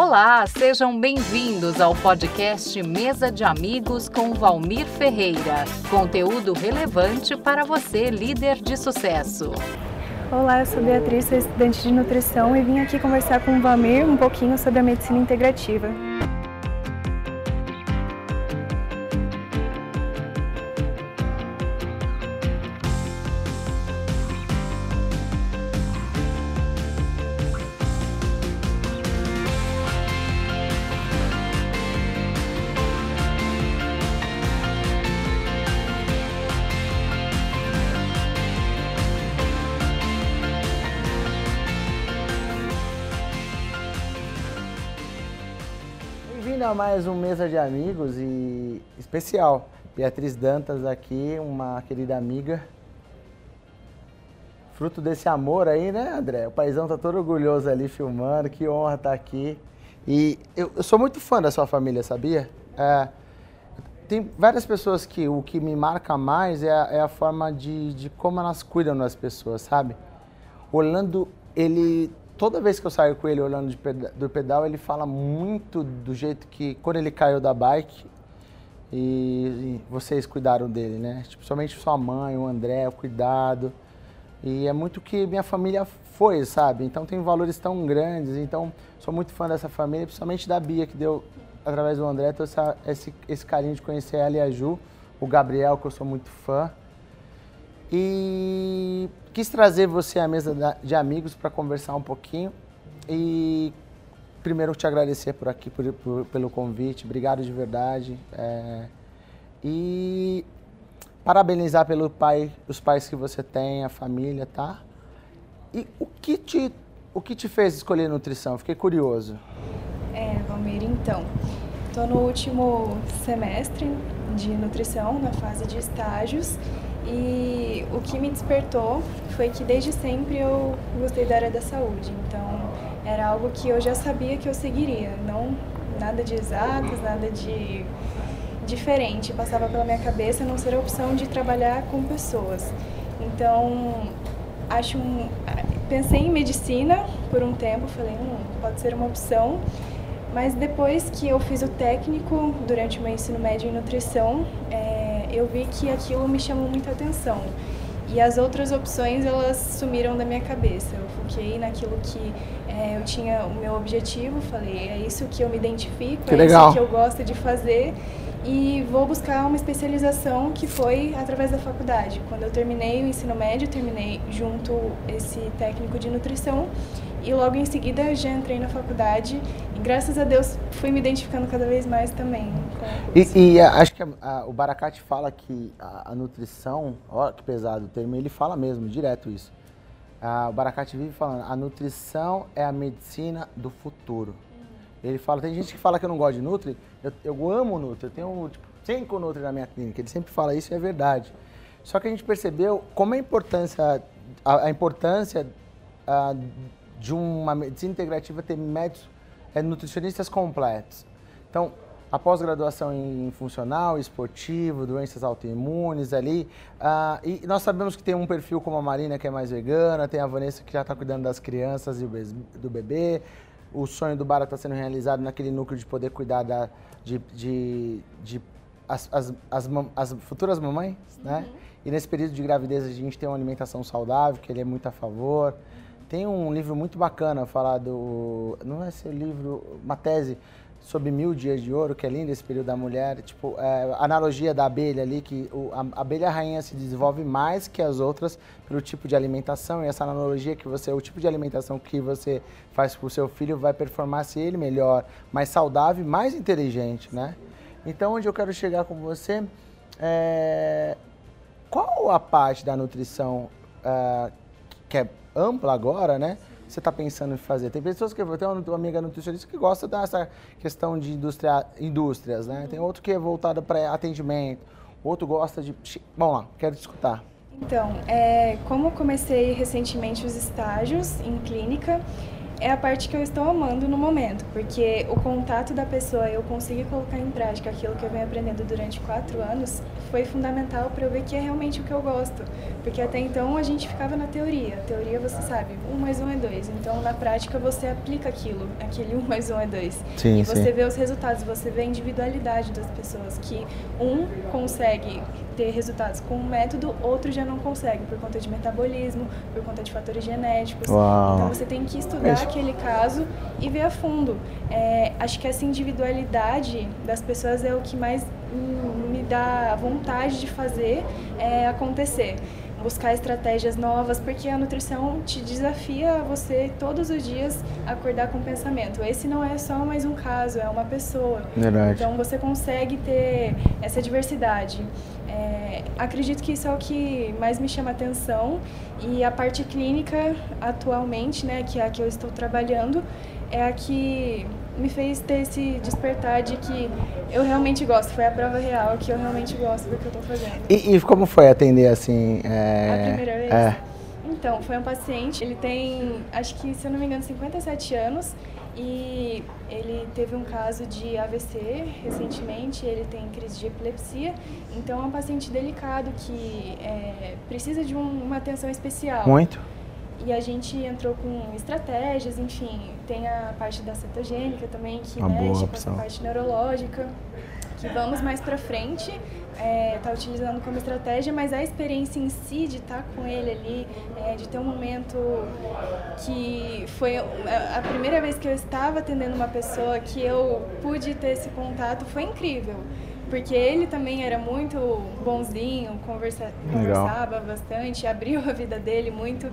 Olá, sejam bem-vindos ao podcast Mesa de Amigos com Valmir Ferreira. Conteúdo relevante para você, líder de sucesso. Olá, eu sou Beatriz, sou estudante de nutrição e vim aqui conversar com o Valmir um pouquinho sobre a medicina integrativa. A mais um Mesa de Amigos e especial. Beatriz Dantas aqui, uma querida amiga. Fruto desse amor aí, né, André? O paizão tá todo orgulhoso ali filmando, que honra estar aqui. E eu, eu sou muito fã da sua família, sabia? É, tem várias pessoas que o que me marca mais é a, é a forma de, de como elas cuidam das pessoas, sabe? Orlando, ele toda vez que eu saio com ele olhando do pedal, ele fala muito do jeito que quando ele caiu da bike e, e vocês cuidaram dele, né? Tipo, somente sua mãe, o André, o cuidado. E é muito que minha família foi, sabe? Então tem valores tão grandes. Então sou muito fã dessa família, principalmente da Bia, que deu, através do André, todo essa, esse, esse carinho de conhecer ela e a Ju, o Gabriel, que eu sou muito fã. E quis trazer você à mesa de amigos para conversar um pouquinho. E primeiro te agradecer por aqui, por, por, pelo convite. Obrigado de verdade. É, e parabenizar pelo pai, os pais que você tem, a família, tá? E o que te, o que te fez escolher nutrição? Fiquei curioso. É, Valmir, então, estou no último semestre de nutrição, na fase de estágios, e o que me despertou foi que desde sempre eu gostei da área da saúde. Então, era algo que eu já sabia que eu seguiria, não nada de exatas, nada de diferente. Passava pela minha cabeça não ser a opção de trabalhar com pessoas. Então, acho um, pensei em medicina por um tempo, falei, hum, pode ser uma opção. Mas depois que eu fiz o técnico durante o meu ensino médio em nutrição, é, eu vi que aquilo me chamou muita atenção. E as outras opções, elas sumiram da minha cabeça. Eu foquei naquilo que é, eu tinha o meu objetivo, falei, é isso que eu me identifico, que é legal. isso que eu gosto de fazer e vou buscar uma especialização que foi através da faculdade. Quando eu terminei o ensino médio, terminei junto esse técnico de nutrição e logo em seguida já entrei na faculdade e graças a Deus fui me identificando cada vez mais também. E, e acho que a, a, o Baracate fala que a, a, nutrição, ó que pesado o termo, ele fala mesmo, direto isso. o Baracate vive falando, a nutrição é a medicina do futuro. Ele fala, tem gente que fala que eu não gosto de Nutri, eu, eu amo Nutri, eu tenho tipo, cinco Nutri na minha clínica, ele sempre fala isso e é verdade. Só que a gente percebeu como a importância, a, a importância a, de uma medicina integrativa ter médicos, é, nutricionistas completos. Então, a pós-graduação em funcional, esportivo, doenças autoimunes ali. Uh, e nós sabemos que tem um perfil como a Marina, que é mais vegana, tem a Vanessa, que já está cuidando das crianças e do bebê. O sonho do Bara está sendo realizado naquele núcleo de poder cuidar da, de, de, de as, as, as, as, futuras mamães, né? Uhum. E nesse período de gravidez a gente tem uma alimentação saudável, que ele é muito a favor. Tem um livro muito bacana falar do. Não é esse livro, uma tese sobre mil dias de ouro, que é lindo esse período da mulher. Tipo, é, analogia da abelha ali, que o, a, abelha rainha se desenvolve mais que as outras pelo tipo de alimentação. E essa analogia que você, o tipo de alimentação que você faz para o seu filho vai performar se ele melhor, mais saudável, mais inteligente, né? Então, onde eu quero chegar com você é qual a parte da nutrição uh, que é ampla agora, né? Você está pensando em fazer? Tem pessoas que tem uma amiga nutricionista que gosta dessa questão de indústria, indústrias, né? Tem outro que é voltado para atendimento, outro gosta de. Vamos lá, quero te escutar. Então, é, como comecei recentemente os estágios em clínica, é a parte que eu estou amando no momento, porque o contato da pessoa, eu conseguir colocar em prática aquilo que eu venho aprendendo durante quatro anos, foi fundamental para eu ver que é realmente o que eu gosto. Porque até então a gente ficava na teoria. A teoria você sabe, um mais um é dois. Então na prática você aplica aquilo, aquele um mais um é dois. Sim, e você sim. vê os resultados, você vê a individualidade das pessoas, que um consegue ter resultados com um método, outro já não consegue, por conta de metabolismo, por conta de fatores genéticos. Uau. Então você tem que estudar Isso. Aquele caso e ver a fundo. É, acho que essa individualidade das pessoas é o que mais me dá vontade de fazer é, acontecer. Buscar estratégias novas, porque a nutrição te desafia a você todos os dias acordar com o pensamento. Esse não é só mais um caso, é uma pessoa. Verdade. Então você consegue ter essa diversidade. É, acredito que isso é o que mais me chama atenção e a parte clínica atualmente, né, que é a que eu estou trabalhando, é a que me fez ter esse despertar de que eu realmente gosto. Foi a prova real que eu realmente gosto do que eu estou fazendo. E, e como foi atender assim? É... A primeira vez? É. Então, foi um paciente, ele tem, acho que, se eu não me engano, 57 anos e ele teve um caso de AVC recentemente, ele tem crise de epilepsia, então é um paciente delicado que é, precisa de um- uma atenção especial. Muito? E a gente entrou com estratégias, enfim, tem a parte da cetogênica também, que Uma mexe com essa parte neurológica, que vamos mais pra frente, é, tá utilizando como estratégia, mas a experiência em si de estar com ele ali, é, de ter um momento que foi a a primeira vez que eu estava atendendo uma pessoa que eu pude ter esse contato, foi incrível. Porque ele também era muito bonzinho, conversa, conversava bastante, abriu a vida dele muito.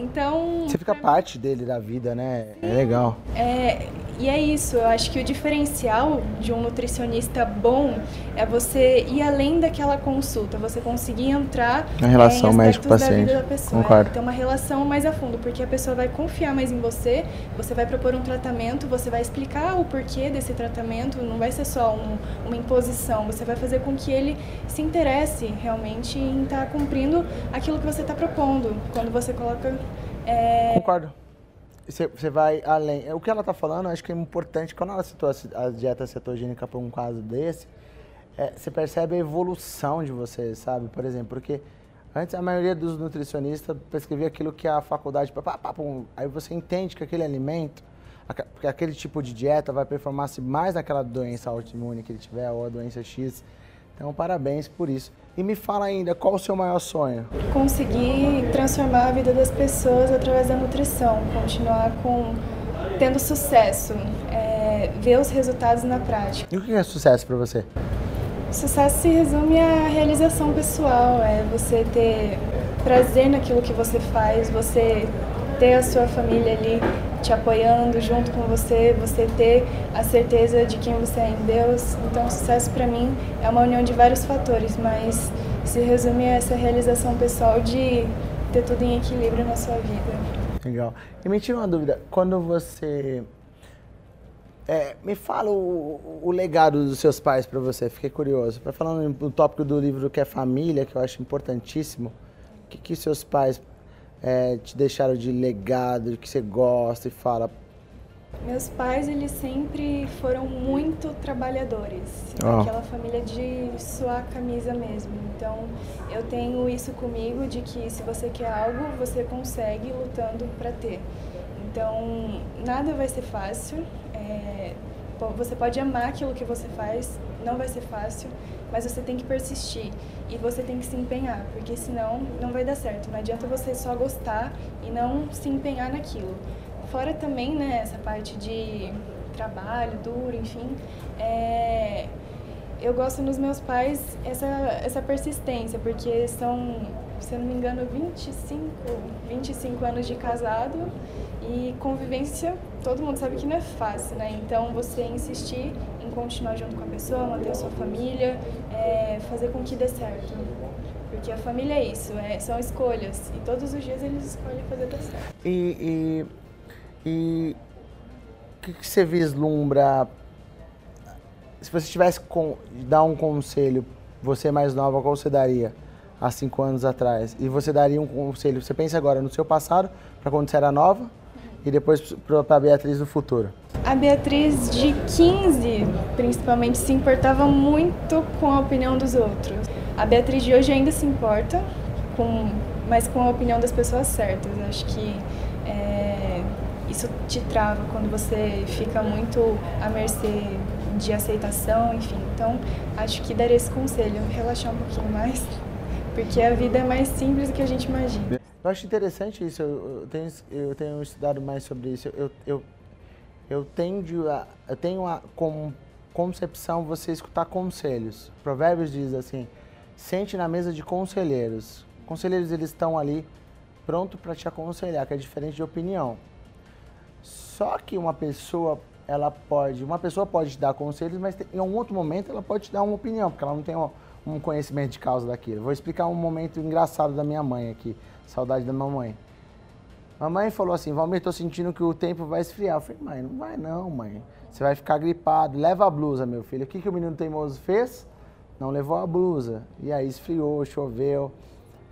Então. Você fica mim, parte dele da vida, né? É legal. é, e é isso, eu acho que o diferencial de um nutricionista bom é você ir além daquela consulta, você conseguir entrar Na relação é, médico-paciente. Concordo. é, ter uma relação mais a fundo, porque a pessoa vai confiar mais em você, você vai propor um tratamento, você vai explicar o porquê desse tratamento, não vai ser só um- uma imposição, você vai fazer com que ele se interesse realmente em estar cumprindo aquilo que você está propondo, quando você coloca é, Concordo. Você, você vai além. É, O que ela está falando, acho que é importante. Quando ela citou a, dieta cetogênica para um caso desse, é, você percebe a evolução de você, sabe? Por exemplo, porque antes a maioria dos nutricionistas prescrevia aquilo que a faculdade. pá, pá, pum, aí você entende que aquele alimento, aquele tipo de dieta vai performar-se mais naquela doença autoimune que ele tiver ou a doença X. Então, parabéns por isso. E me fala ainda, qual o seu maior sonho? conseguir transformar a vida das pessoas através da nutrição, continuar com tendo sucesso, é, ver os resultados na prática. E o que é sucesso para você? Sucesso se resume à realização pessoal, é você ter prazer naquilo que você faz, você ter a sua família ali te apoiando junto com você, você ter a certeza de quem você é em Deus. Então, sucesso para mim é uma união de vários fatores, mas se resume a essa realização pessoal de ter tudo em equilíbrio na sua vida. Legal. E me tira uma dúvida, quando você. é, me fala o, o legado dos seus pais para você, fiquei curioso. Pra falando no tópico do livro que é família, que eu acho importantíssimo, o que, que seus pais é, te deixaram de legado, que você gosta e fala. Meus pais, eles sempre foram muito trabalhadores. Ó. Aquela família de suar a camisa mesmo. Então, eu tenho isso comigo de que se você quer algo, você consegue lutando para ter. Então, nada vai ser fácil. É, você pode amar aquilo que você faz, não vai ser fácil, mas você tem que persistir e você tem que se empenhar, porque senão não vai dar certo. Não adianta você só gostar e não se empenhar naquilo. Fora também, né, essa parte de trabalho duro, enfim, é, eu gosto nos meus pais essa, essa persistência, porque são, se eu não me engano, 25, 25 anos de casado e convivência, todo mundo sabe que não é fácil, né? Então você insistir continuar junto com a pessoa, manter a sua família, é, fazer com que dê certo. Porque a família é isso, é, são escolhas. E todos os dias eles escolhem fazer dar certo. E. e, e o que, que você vislumbra? Se você tivesse com, dar um conselho, você mais nova, qual você daria há cinco anos atrás? E você daria um conselho, você pensa agora no seu passado, para quando você era nova, e depois para a Beatriz do futuro? A Beatriz de 15, principalmente, se importava muito com a opinião dos outros. A Beatriz de hoje ainda se importa, com, mas com a opinião das pessoas certas. Acho que é, isso te trava quando você fica muito à mercê de aceitação, enfim. Então, acho que daria esse conselho, relaxar um pouquinho mais, porque a vida é mais simples do que a gente imagina. Eu acho interessante isso, eu tenho, eu tenho estudado mais sobre isso. Eu, eu, eu, tendo a, eu tenho a com, concepção você escutar conselhos. Provérbios diz assim, sente na mesa de conselheiros. Conselheiros, eles estão ali pronto para te aconselhar, que é diferente de opinião. Só que uma pessoa, ela pode, uma pessoa pode te dar conselhos, mas em um outro momento ela pode te dar uma opinião, porque ela não tem um, um conhecimento de causa daquilo. Vou explicar um momento engraçado da minha mãe aqui. Saudade da mamãe. Mamãe falou assim, Valmir, tô sentindo que o tempo vai esfriar. Eu falei, mãe, não vai não, mãe. Você vai ficar gripado. Leva a blusa, meu filho. O que, que o menino teimoso fez? Não levou a blusa. E aí esfriou, choveu.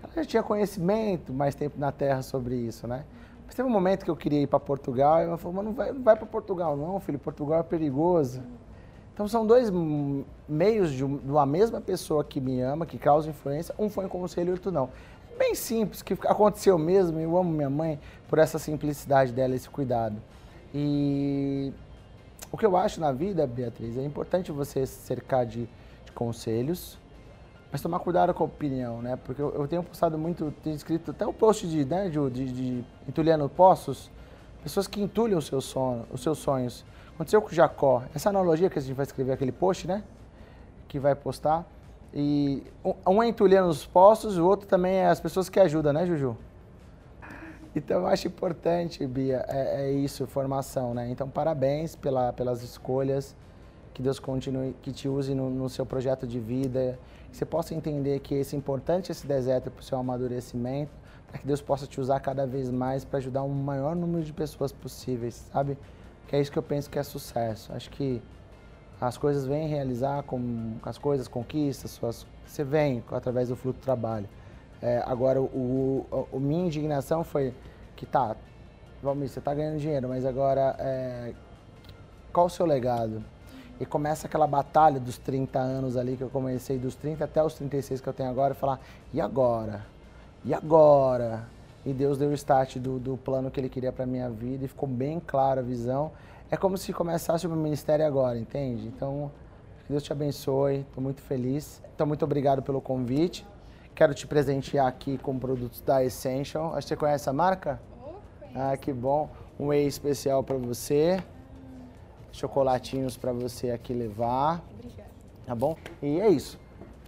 Ela já tinha conhecimento, mais tempo na Terra sobre isso, né? Mas teve um momento que eu queria ir para Portugal e ela falou, mas não vai, não vai para Portugal não, filho. Portugal é perigoso. Então são dois meios de uma mesma pessoa que me ama, que causa influência. Um foi um conselho e outro não bem simples, que aconteceu mesmo. Eu amo minha mãe por essa simplicidade dela, esse cuidado. E o que eu acho na vida, Beatriz, é importante você cercar de, de conselhos, mas tomar cuidado com a opinião, né? Porque eu, eu tenho postado muito, tenho escrito até o um post de, né, de, de, de entulhando poços, pessoas que entulham o seu sono, os seus sonhos. Aconteceu com Jacó. Essa analogia que a gente vai escrever aquele post, né? Que vai postar. E um é entulhando os postos, o outro também é as pessoas que ajudam, né, Juju? Então eu acho importante, Bia, é, é isso, formação, né? Então parabéns pela, pelas escolhas, que Deus continue, que te use no, no seu projeto de vida, que você possa entender que esse importante esse deserto para o seu amadurecimento, para que Deus possa te usar cada vez mais para ajudar um maior número de pessoas possíveis, sabe? Que é isso que eu penso que é sucesso. Acho que as coisas vêm realizar com as coisas, conquistas, suas, você vem através do fruto do trabalho. É, agora, o, o, o, minha indignação foi que tá, Valmir, você está ganhando dinheiro, mas agora é, qual o seu legado? E começa aquela batalha dos 30 anos ali que eu comecei, dos 30 até os 36 que eu tenho agora, e falar, e agora? E agora? E Deus deu o start do, do plano que Ele queria para minha vida e ficou bem clara a visão é como se começasse o meu ministério agora, entende? Então, que Deus te abençoe, estou muito feliz. Então, muito obrigado pelo convite. Quero te presentear aqui com produtos da Essential. Acho que você conhece a marca? Ah, que bom. Um whey especial para você. Chocolatinhos para você aqui levar. Obrigada. Tá bom? E é isso.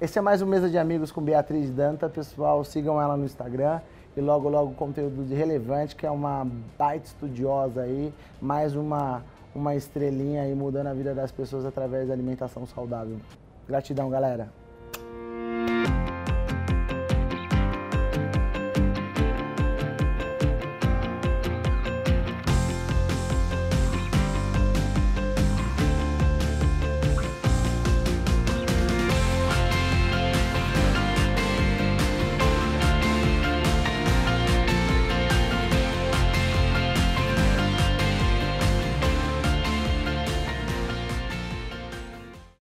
Esse é mais um Mesa de Amigos com Beatriz Danta. Pessoal, sigam ela no Instagram e logo, logo conteúdo de relevante, que é uma baita estudiosa aí, mais uma, uma estrelinha aí mudando a vida das pessoas através da alimentação saudável. Gratidão, galera.